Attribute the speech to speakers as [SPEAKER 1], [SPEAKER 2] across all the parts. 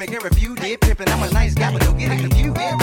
[SPEAKER 1] women every review. Did pimpin', I'm a nice guy, but don't get it confused.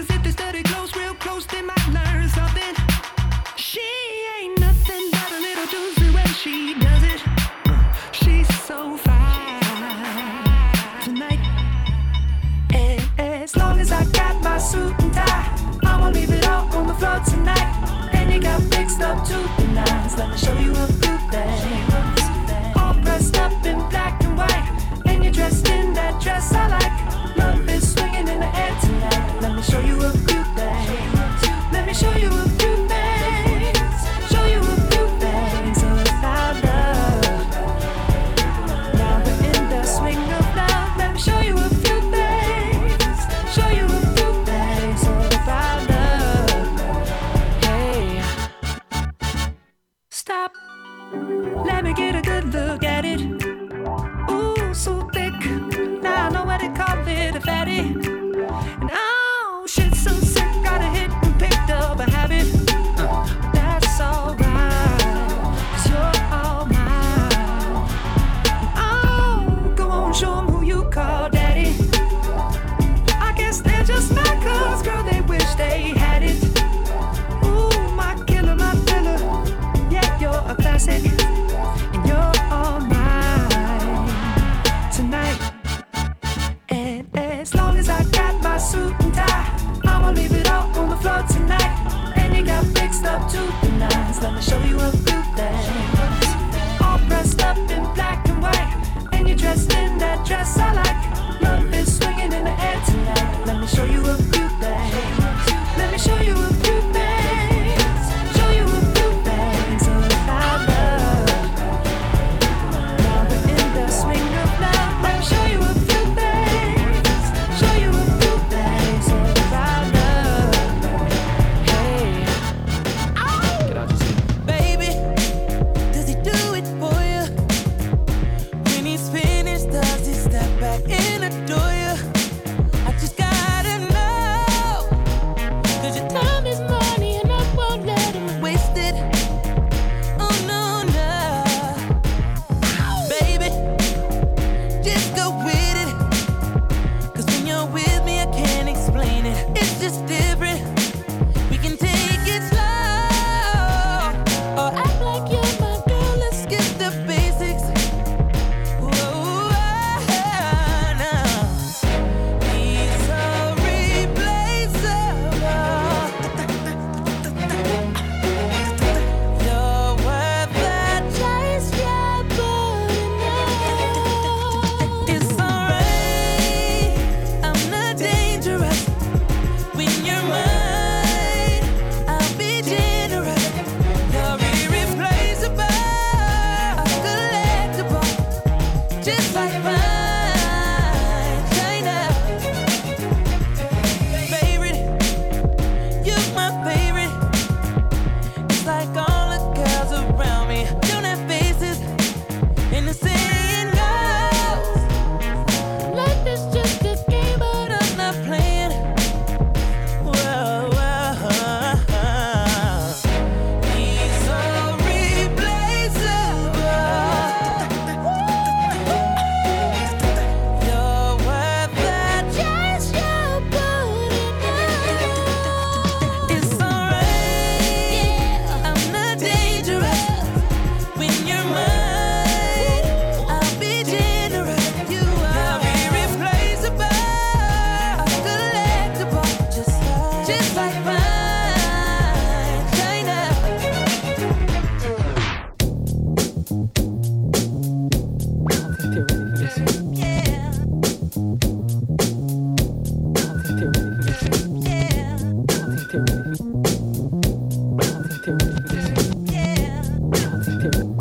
[SPEAKER 2] Cause if they study close, real close, they might learn something. She ain't nothing but a little doozy when she does it. She's so fine
[SPEAKER 3] tonight. And as long as I got my suit and tie, I'ma leave it all on the floor tonight. And you got fixed up to the nines. Let me show you a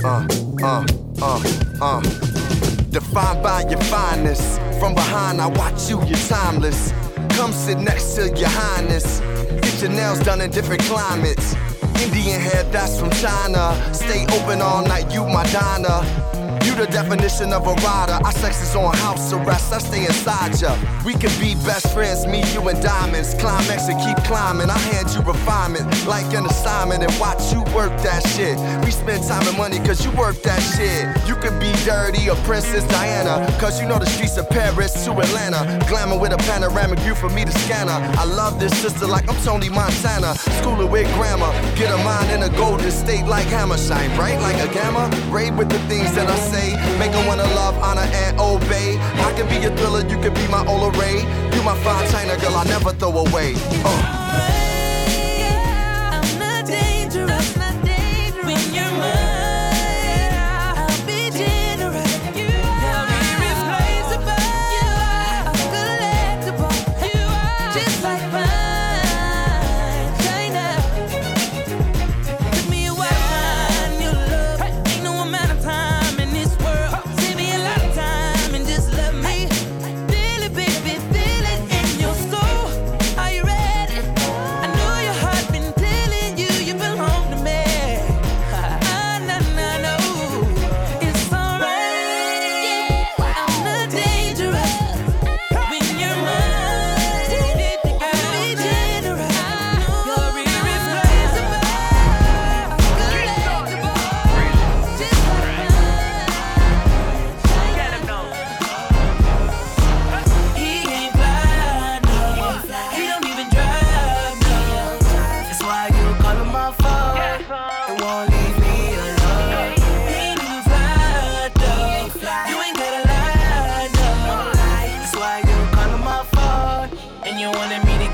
[SPEAKER 4] Uh, uh, uh, uh. Defined by your fineness. From behind, I watch you, you're timeless. Come sit next to your highness. Get your nails done in different climates. Indian hair, that's from China. Stay open all night, you my diner. You the definition of a rider. Our sex is on house arrest. I stay inside ya. We could be best friends, me, you, and diamonds. Climax and keep climbing. I hand you refinement like an assignment and watch you work that shit. We spend time and money cause you work that shit. You could be dirty or Princess Diana. Cause you know the streets of Paris to Atlanta. Glamour with a panoramic view for me to scanner. I love this sister like I'm Tony Montana. Schooling with grammar. Get a mind in a golden state like hammer. Shine bright like a gamma. Raid with the things that I say say. Make a wanna love, honor, and obey. I can be your thriller, you can be my Ola Ray. You my fine china, girl, I never throw away. Uh.
[SPEAKER 5] you wanted me to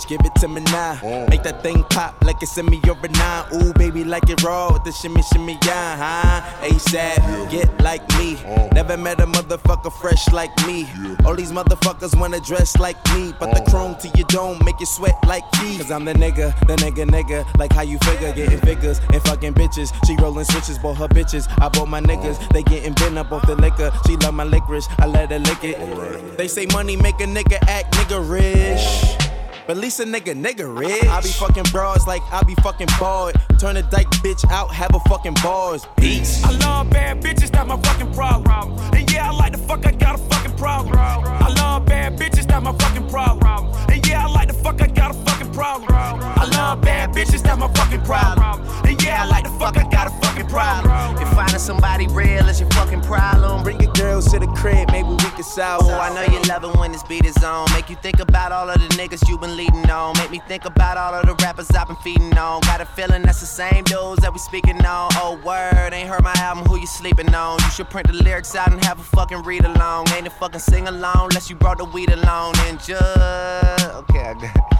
[SPEAKER 6] bitch, give it to me now. Make that thing pop like it's in me over nine. Ooh, baby, like it raw with the shimmy, shimmy, yeah, huh? ASAP, get like me. Never met a motherfucker fresh like me. All these motherfuckers wanna dress like me, but the chrome to your dome make you sweat like me. Cause I'm the nigga, the nigga, nigga. Like how you figure, getting figures and fucking bitches. She rolling switches, bought her bitches. I bought my niggas, they getting bent up off the liquor. She love my licorice, I let her lick it. They say money make a nigga act nigga rich. But at least a nigga, nigga rich. I be fucking bras like I be fucking bored. Turn a dyke bitch out, have a fucking bars. Peace.
[SPEAKER 7] I love bad bitches, that's my fucking problem. And yeah, I like the fuck, I got a fucking problem. I love bad bitches, that's my fucking problem. And yeah, I like the fuck, I got a fucking problem. I love bad bitches, that's my fucking problem. And yeah, I like the fuck, I got a fucking problem.
[SPEAKER 5] If finding somebody real is your fucking problem, bring your girls to the crib, maybe we can solve. it. Oh, I know you love it when this beat is on. Make you think about all of the niggas you been leading on. Make me think about all of the rappers I've been feeding on. Got a feeling that's the same dudes that we speaking on. Oh, word, ain't heard my album, who you sleeping on? You should print the lyrics out and have a fucking read along. Ain't a fucking sing along unless you brought the weed along. And just, okay, I got it.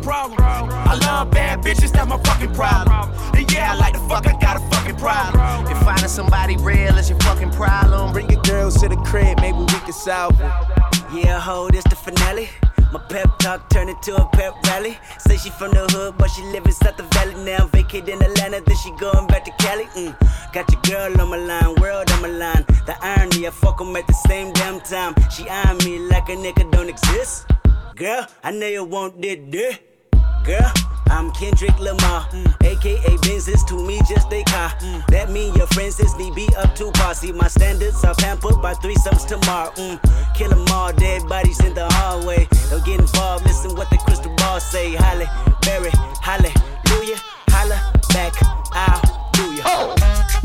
[SPEAKER 7] problem. I love bad bitches, that's my fucking problem. And yeah, I like the fuck, I got a fucking problem.
[SPEAKER 5] If finding somebody real is your fucking problem, bring your girls to the crib, maybe we can solve. it.
[SPEAKER 8] Yeah, ho, this the finale. My pep talk turned into a pep rally. Say she from the hood, but she live in South the Valley now. Vacating Atlanta, then she going back to Cali. Mm. Got your girl on my line, world on my line. The irony, I fuck 'em at the same damn time. She eyeing me like a nigga don't exist. Girl, I know you want this, this. Girl, I'm Kendrick Lamar, mm. aka Benzes to me just they car. Mm. That mean your friends is need be up to par. See my standards are pampered by threesomes tomorrow. Mm. Kill 'em all, dead bodies in the hallway. Don't get involved, listen what the crystal ball say. Holly, Berry, hallelujah, holla back, I'll do ya.
[SPEAKER 9] I'm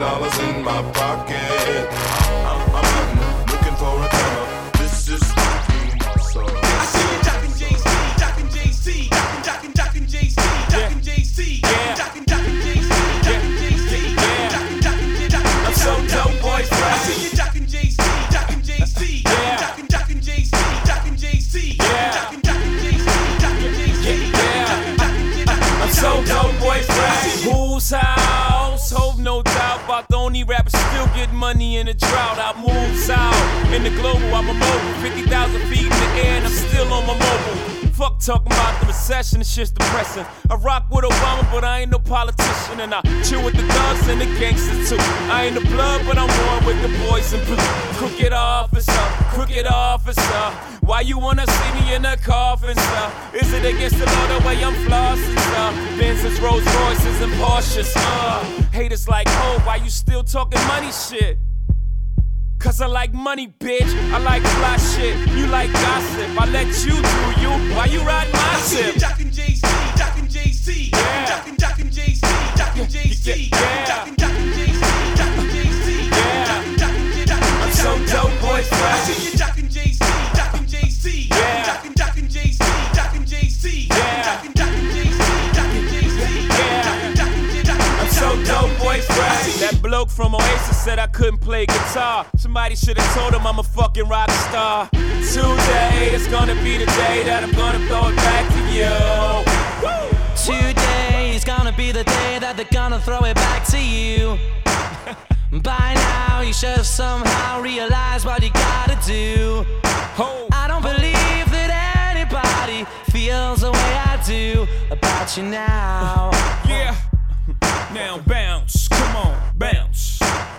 [SPEAKER 9] dollars in my pocket. I'm, I'm hunting, looking for a come This is fucking awesome.
[SPEAKER 7] I see you jockin' JC, jockin' JC, jockin', jockin', jockin' JC, jockin' JC, jockin', jockin' JC, jockin' JC, jockin', jockin', jockin'. I'm so dope, boy, I see you jockin' JC, jockin' JC, jockin', jockin' JC, jockin' JC, jockin', jockin' JC, jockin' JC, jockin', jockin', jockin'.
[SPEAKER 10] I'm so dope, boy, fresh. Whose house? Hope no doubt about the only rapper still get money in a drought. I move south in the global. I'm a mobile, 50,000 feet air, and I'm still on my mobile. Fuck talking about the recession, it's just depressing. I rock with Obama, but I ain't no politician, and I chill with the thugs and the gangsters too. I ain't the blood, but I'm one with the boys in blue. Crooked officer, crooked officer. Why you wanna see me in a coffin, sir? Is it against the law the way I'm flossing, sir? Benz's, Rolls Royces, and Porsches, uh. Haters like, oh, why you still talking money shit? Cause I like money, bitch. I like fly shit. You like gossip. I let you do you. Why you ride my ship?
[SPEAKER 7] Jockin' JC, jockin' JC, jockin' jockin' JC, jockin' JC,
[SPEAKER 10] Yeah.
[SPEAKER 7] jockin' jockin' JC, jockin' JC.
[SPEAKER 10] I'm so dope, boy, fresh. From Oasis said I couldn't play guitar. Somebody should have told him I'm a fucking rock star. Today is gonna be the day that I'm gonna throw it back to you.
[SPEAKER 2] Today is gonna be the day that they're gonna throw it back to you. By now, you should have somehow realized what you gotta do. I don't believe that anybody feels the way I do about
[SPEAKER 1] about you now.
[SPEAKER 10] Yeah. Now bounce, come on, bounce.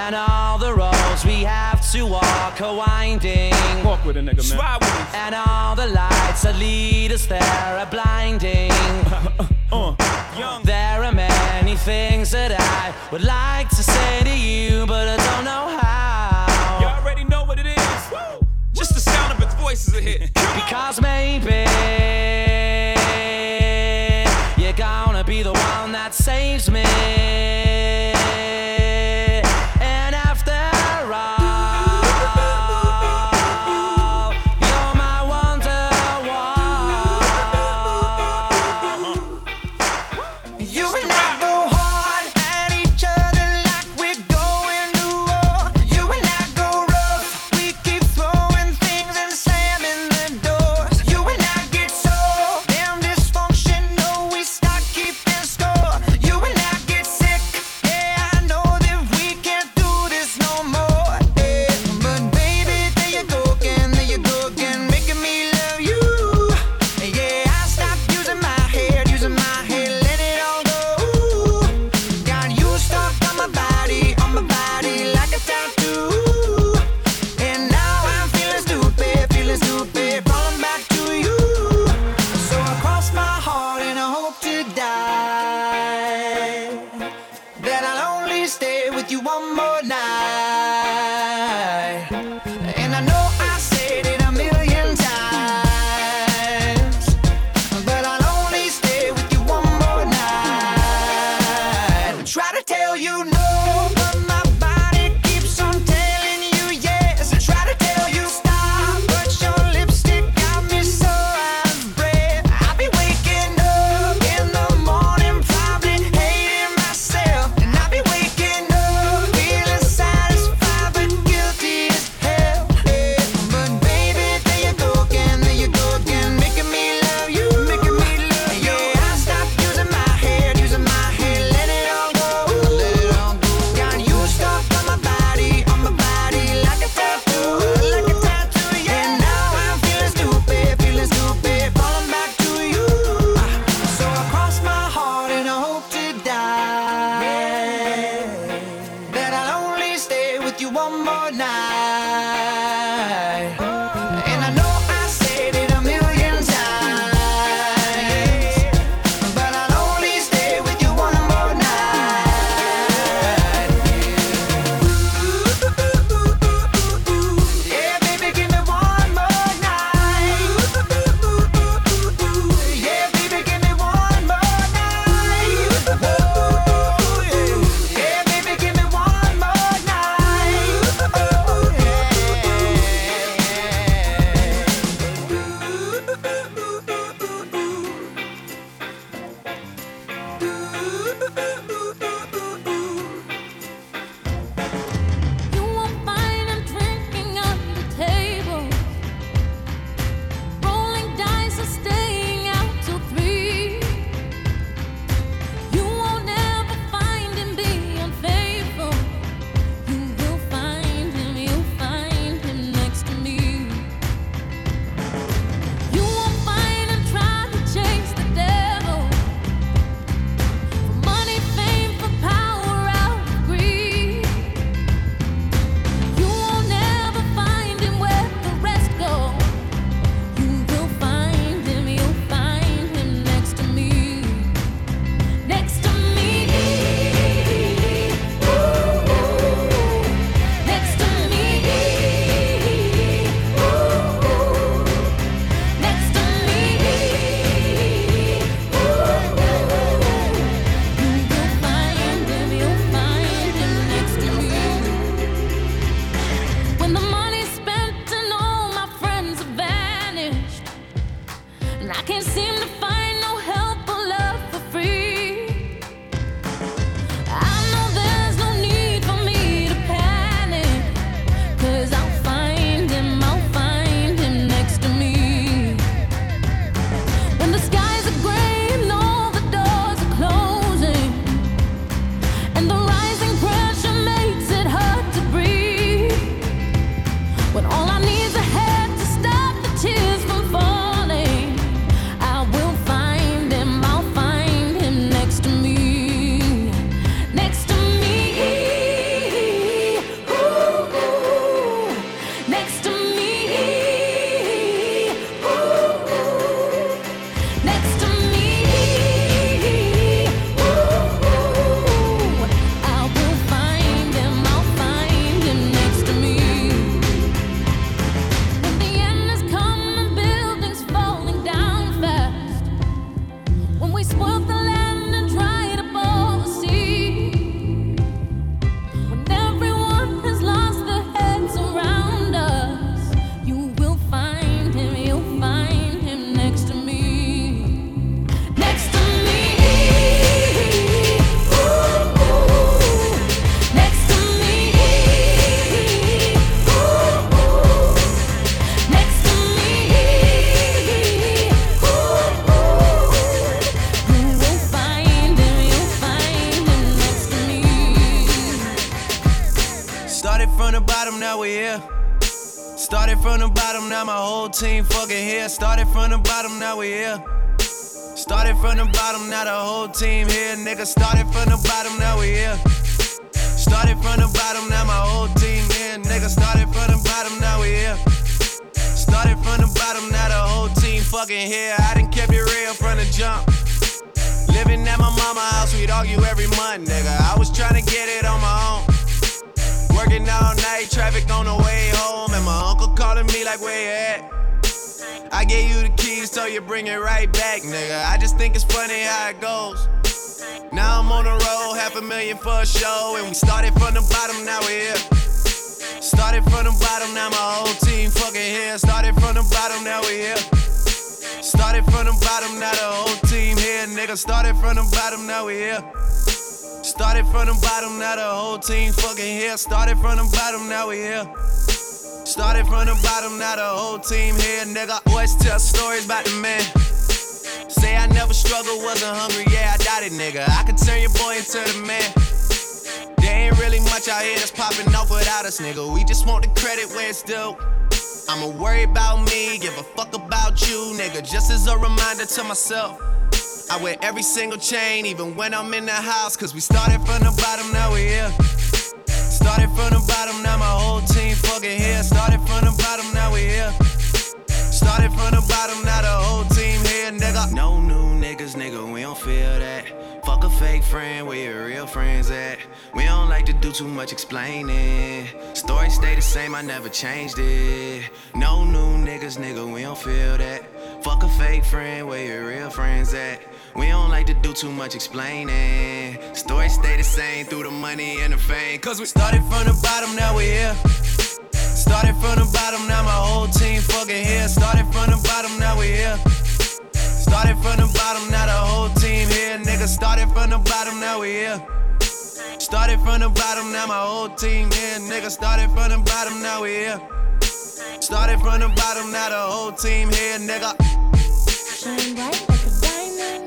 [SPEAKER 1] And all the roads we have to walk are winding.
[SPEAKER 10] Walk with a nigga, man.
[SPEAKER 1] And all the lights that lead us there are blinding.
[SPEAKER 10] Uh, young.
[SPEAKER 1] There are many things that I would like to say to you, but I don't know how.
[SPEAKER 10] You already know what it is. Woo. Just the sound of its voice is a hit.
[SPEAKER 1] Because maybe you're gonna be the one that saves me.
[SPEAKER 5] Goes. Now I'm on the road, half a million for a show, and we started from the bottom, now we're here. Started from the bottom, now my whole team fucking here. Started from the bottom, now we're here. Started from the bottom, now the whole team here, nigga. Started from the bottom, now we here. Started from the bottom, now the whole team fucking here. Started from the bottom, now we here. Started from the bottom, now the whole team here, nigga. Always tell stories about the man. Say I never struggled, wasn't hungry, yeah, I doubt it, nigga. I could turn your boy into the man. There ain't really much out here that's popping off without us, nigga. We just want the credit where it's due. I'ma worry about me, give a fuck about you, nigga. Just as a reminder to myself. I wear every single chain, even when I'm in the house. Cause we started from the bottom, now we here. Started from the bottom, now my whole team fucking here. Started from the bottom, now we here. Started from the bottom, now the whole team here, nigga. No new niggas, nigga, we don't feel that. Fuck a fake friend, where your real friends at? We don't like to do too much explaining. Story stay the same, I never changed it. No new niggas, nigga, we don't feel that. Fuck a fake friend, where your real friends at? We don't like to do too much explaining. Story stay the same through the money and the fame. Cause we started from the bottom, now we here. Started from the bottom, now my whole team fucking here. Started from the bottom, now we here. Started from the bottom, now the whole team here. Nigga, started from the bottom, now we here. Started from the bottom, now my whole team here. Nigga, started from the bottom, now we here. Started from the bottom, now the whole team here, nigga.
[SPEAKER 11] Shine bright like a diamond.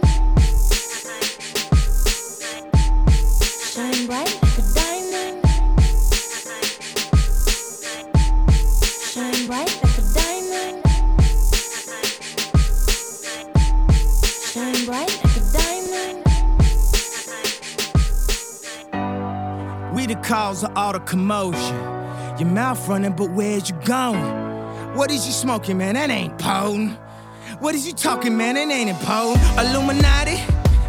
[SPEAKER 11] Shine bright Shine bright like a diamond. Shine bright like a diamond.
[SPEAKER 12] We the cause of all the commotion. Your mouth running, but where's you going? What is you smoking, man? That ain't potent. What is you talking, man? That ain't important. Illuminati,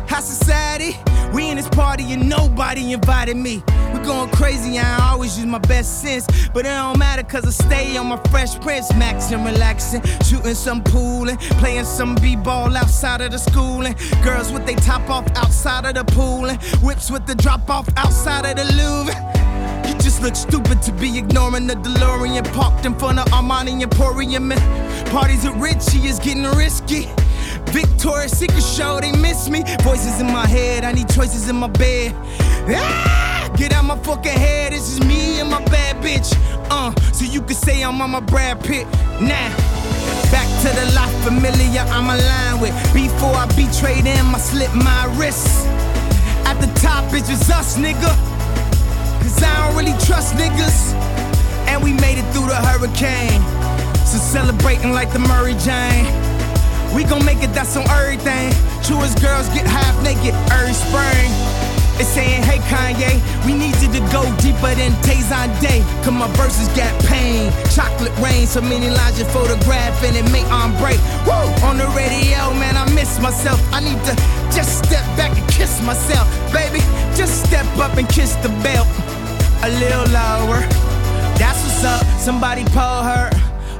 [SPEAKER 12] high society. We in this party and nobody invited me. We going crazy, I always use my best sense. But it don't matter cause I stay on my fresh prince. Maxing, relaxing, shooting some pool and playing some b-ball outside of the school. And girls with they top off outside of the pool. And whips with the drop off outside of the Louvre. You just look stupid to be ignoring the DeLorean parked in front of Armani Emporium. And parties at Richie is getting risky. Victoria's Secret show, they miss me. Voices in my head, I need choices in my bed. Ah, get out my fucking head, this is me and my bad bitch. Uh, so you can say I'm on my Brad Pitt. Nah. Back to the life familiar I'm aligned with. Before I betrayed them, I slit my wrists. At the top, it's just us, nigga. Cause I don't really trust niggas. And we made it through the hurricane. So celebrating like the Mary Jane. We gon' make it, that's on everything. Truest girls get half naked every spring. It's saying, hey Kanye, we need you to go deeper than Tazon Day. Cause my verses got pain. Chocolate rain, so many lines you photograph and it make on break. Woo! On the radio, man, I miss myself. I need to just step back and kiss myself. Baby, just step up and kiss the belt. A little lower. That's what's up. Somebody pour her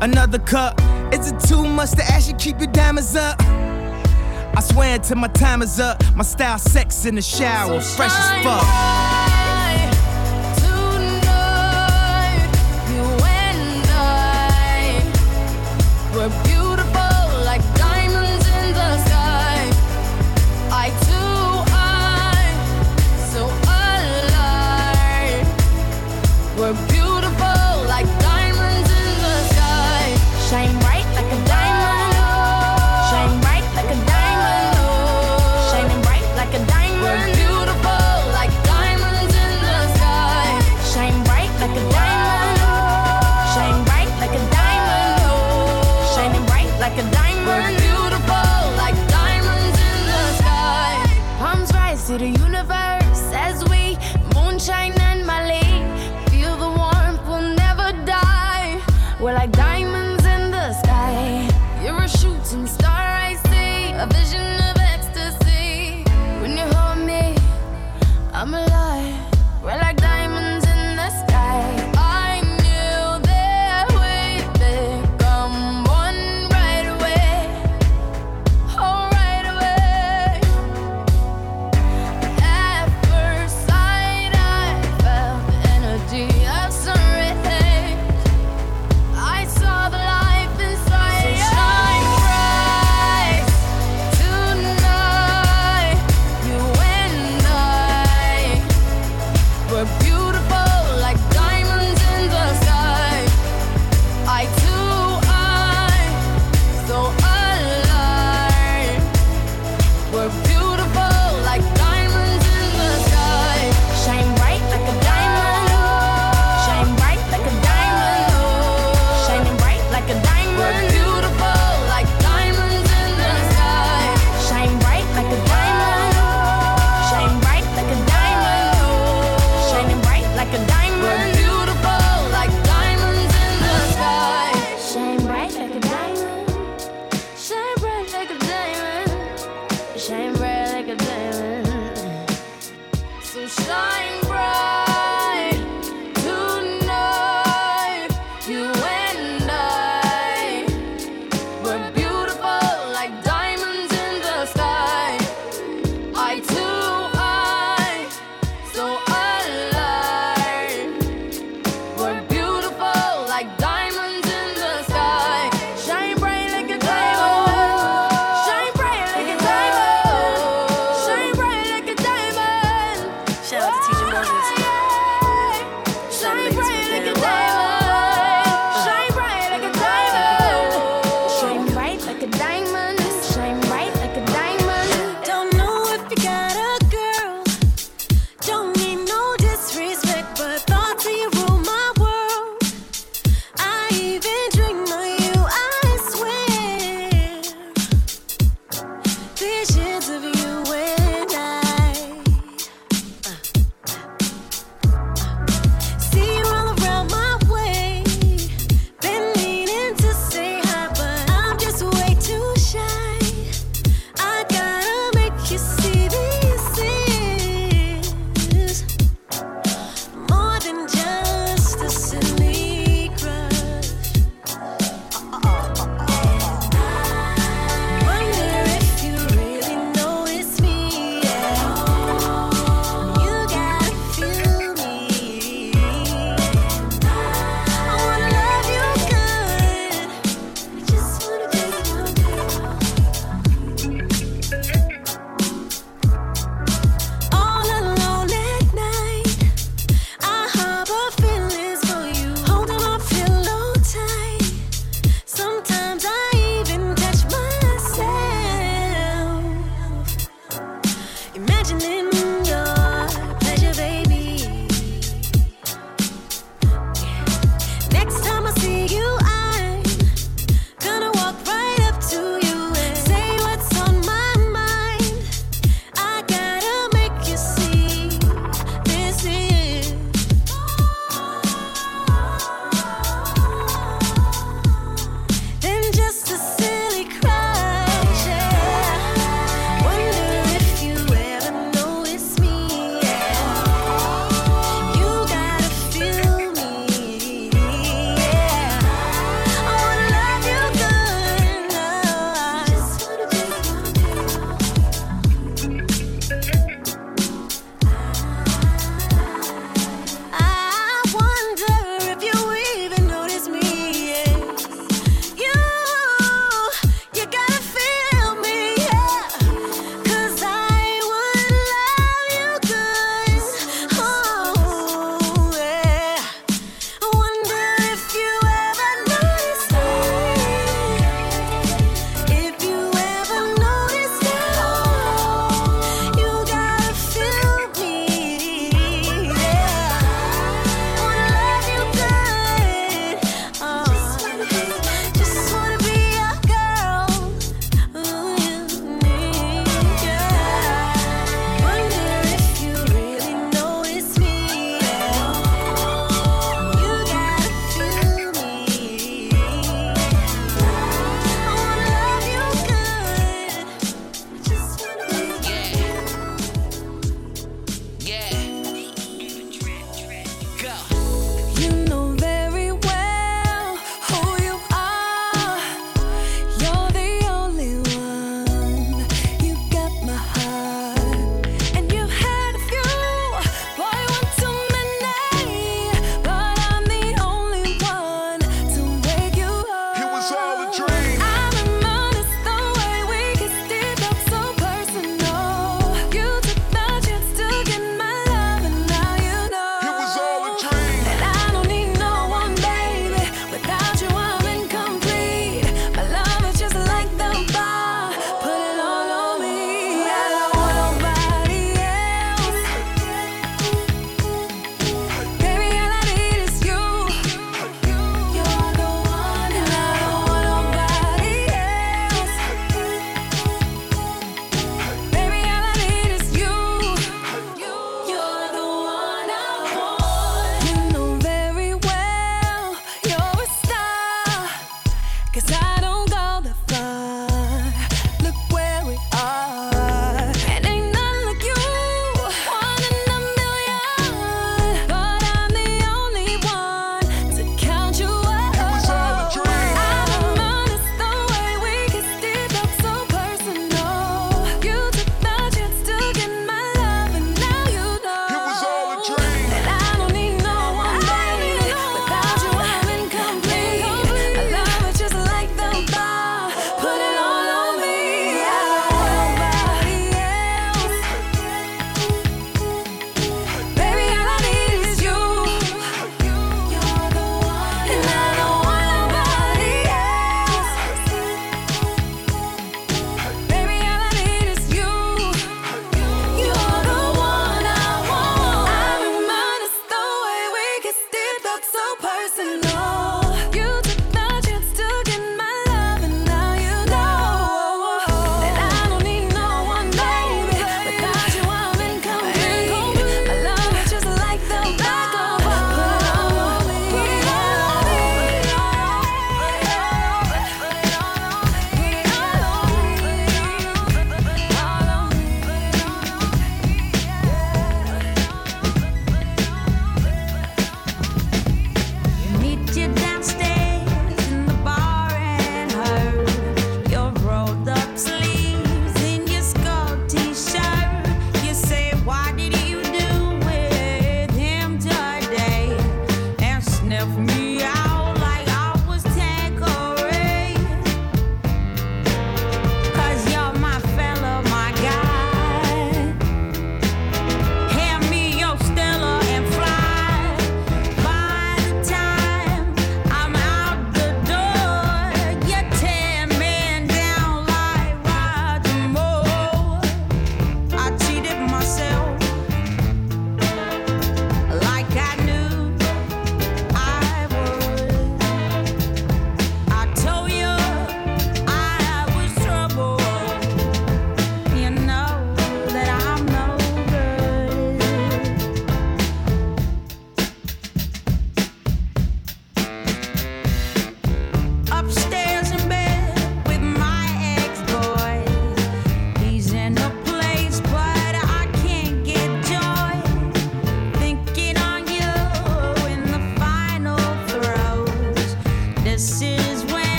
[SPEAKER 12] another cup. Is it too much to ask you keep your diamonds up? I swear until my time is up. My style sex in the shower, fresh as fuck.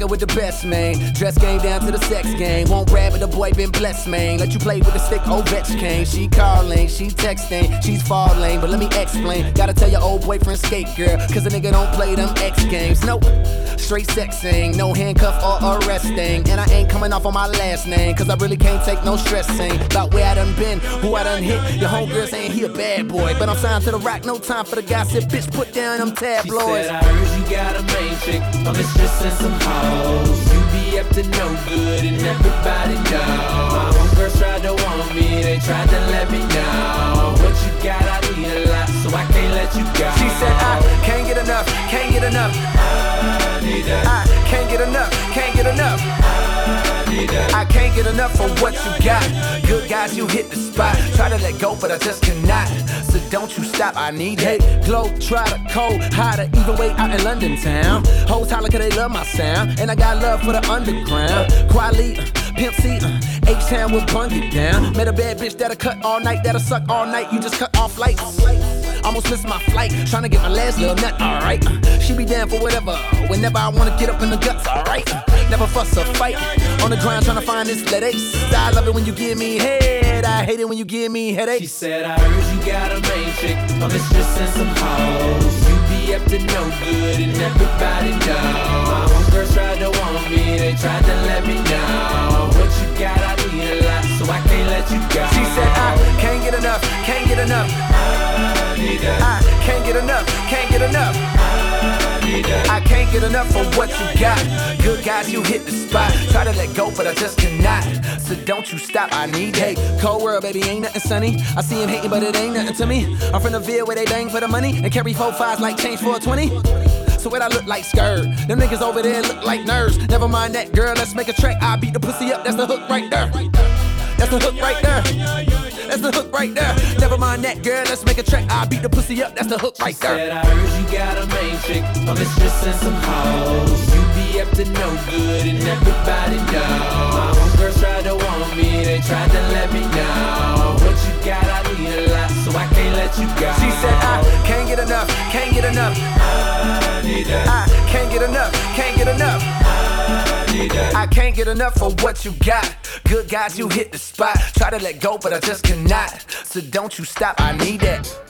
[SPEAKER 13] With the
[SPEAKER 6] best, man. Dress game down to the sex game. Won't rap, it, the boy been blessed, man. Let you play with the stick, Ovechkin. She calling, she texting, she's falling, but let me explain. Gotta tell your old boyfriend skate, girl, cause a nigga don't play them X games. Nope, straight sexing, no handcuff or arresting. And I ain't coming off on my last name, cause I really can't take no stressing. About where I done been, who I done hit. Your homegirl saying he a bad boy, but I'm signed to the rock, no time for the gossip. Bitch, put down them tabloids.
[SPEAKER 14] She said, I heard you got a main chick, a mistress and some hoes. You be up to no good and everybody know. My homegirls tried to want me, they tried to let me know. What you got, I need a lot, so I can't let you go.
[SPEAKER 6] She said, I can't get enough, can't get enough.
[SPEAKER 14] I need that.
[SPEAKER 6] I can't get enough, can't get enough.
[SPEAKER 14] I.
[SPEAKER 6] I can't get enough of what you got. Good guys, you hit the spot. Try to let go, but I just cannot. So don't you stop, I need it. Glow, try to cold, hotter, even way out in London town. Hoes holler cause they love my sound. And I got love for the underground. Quality, Pimp C, uh, H-Town will bung it down. Met a bad bitch that'll cut all night, that'll suck all night. You just cut off lights. Almost missed my flight, trying to get my last little nut, alright. She be down for whatever, whenever I wanna get up in the guts, alright. Never fuss or fight, on the grind trying to find this let ace. I love it when you give me head, I hate it when you give me headaches.
[SPEAKER 14] She said, I heard you got a main chick, a mistress and some hoes. You be up to no good and everybody know. My homegirls tried to want me, they tried to let me know. What you got, I need a lot, so I can't let you go.
[SPEAKER 6] She said, I can't get enough, can't get enough.
[SPEAKER 14] I need that.
[SPEAKER 6] I can't get enough, can't get enough.
[SPEAKER 14] I need that.
[SPEAKER 6] I can't get enough of what you got. Good guys, you hit the spot. Try to let go, but I just cannot. So don't you stop, I need it. Cold world, baby, ain't nothing sunny. I see him hating, but it ain't nothing to me. I'm from the Ville where they bang for the money and carry four fives like change for a 20. So what I look like skirt. Them niggas over there look like nerds. Never mind that girl, let's make a track. I beat the pussy up, that's the hook right there. That's the hook right there. That's the hook right there. Never mind that girl, let's make a track. I beat the pussy up, that's the hook right there.
[SPEAKER 14] Said I heard you got a main chick, a mistress and some hoes. You be up to no good and everybody know. My homegirls tried to want me, they tried to let me know. What you got, I need a lot, so I can't let you go.
[SPEAKER 6] She said, I can't get enough, can't get enough.
[SPEAKER 14] I need that.
[SPEAKER 6] I can't get enough, can't get enough.
[SPEAKER 14] I.
[SPEAKER 6] I can't get enough of what you got. Good guys, you hit the spot. Try to let go, but I just cannot. So don't you stop, I need that.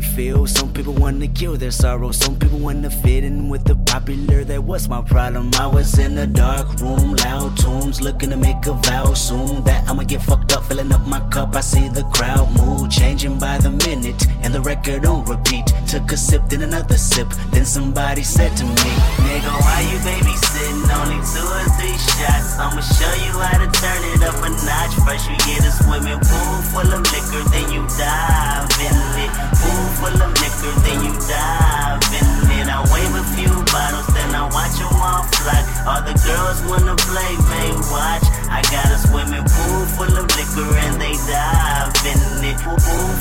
[SPEAKER 15] feels. Some people wanna kill their sorrow. Some people wanna fit in with the popular. That was my problem. I was in a dark room, loud tunes, looking to make a vow soon. That I'ma get fucked up, filling up my cup. I see the crowd mood changing by the minute, and the record on repeat. Took a sip, then another sip. Then somebody said to me, Nigga, why you babysitting? Only two or three shots. I'ma show you how to turn it up a notch. First you get a swimming pool full of liquor, then you dive in it. Pool full of liquor, then you dive in. Then I wave a few bottles, then I watch them all fly. All the girls wanna play, may watch. I got a swimming pool full of liquor and they dive in it. Pool,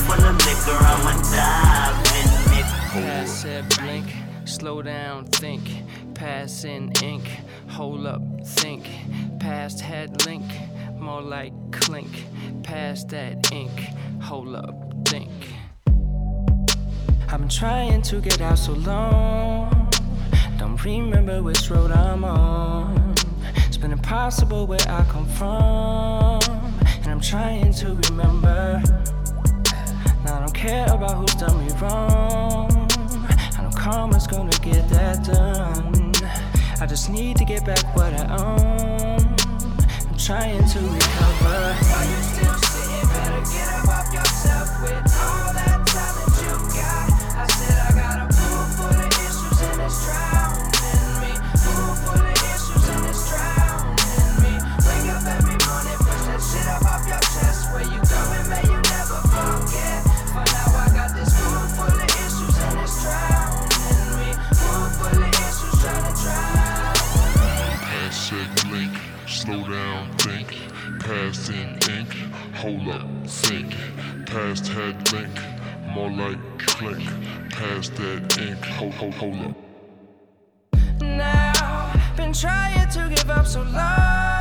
[SPEAKER 15] full of liquor, I'ma
[SPEAKER 3] dive in it. Pass that blink, slow down, think. Pass in ink, hold up, think. Past head link, more like clink. Pass that ink, hold up, think. I've been trying to get out so long. Don't remember which road I'm on. It's been impossible where I come from. And I'm trying to remember. Now I don't care about who's done me wrong. I know karma's gonna get that done. I just need to get back what I own. I'm trying to recover.
[SPEAKER 16] While you still sitting, better get up off yourself with.
[SPEAKER 17] Past in ink, hold up, think. Past had link, more like click. Past that ink, hold, hold, hold up.
[SPEAKER 3] Now, been trying to give up so long.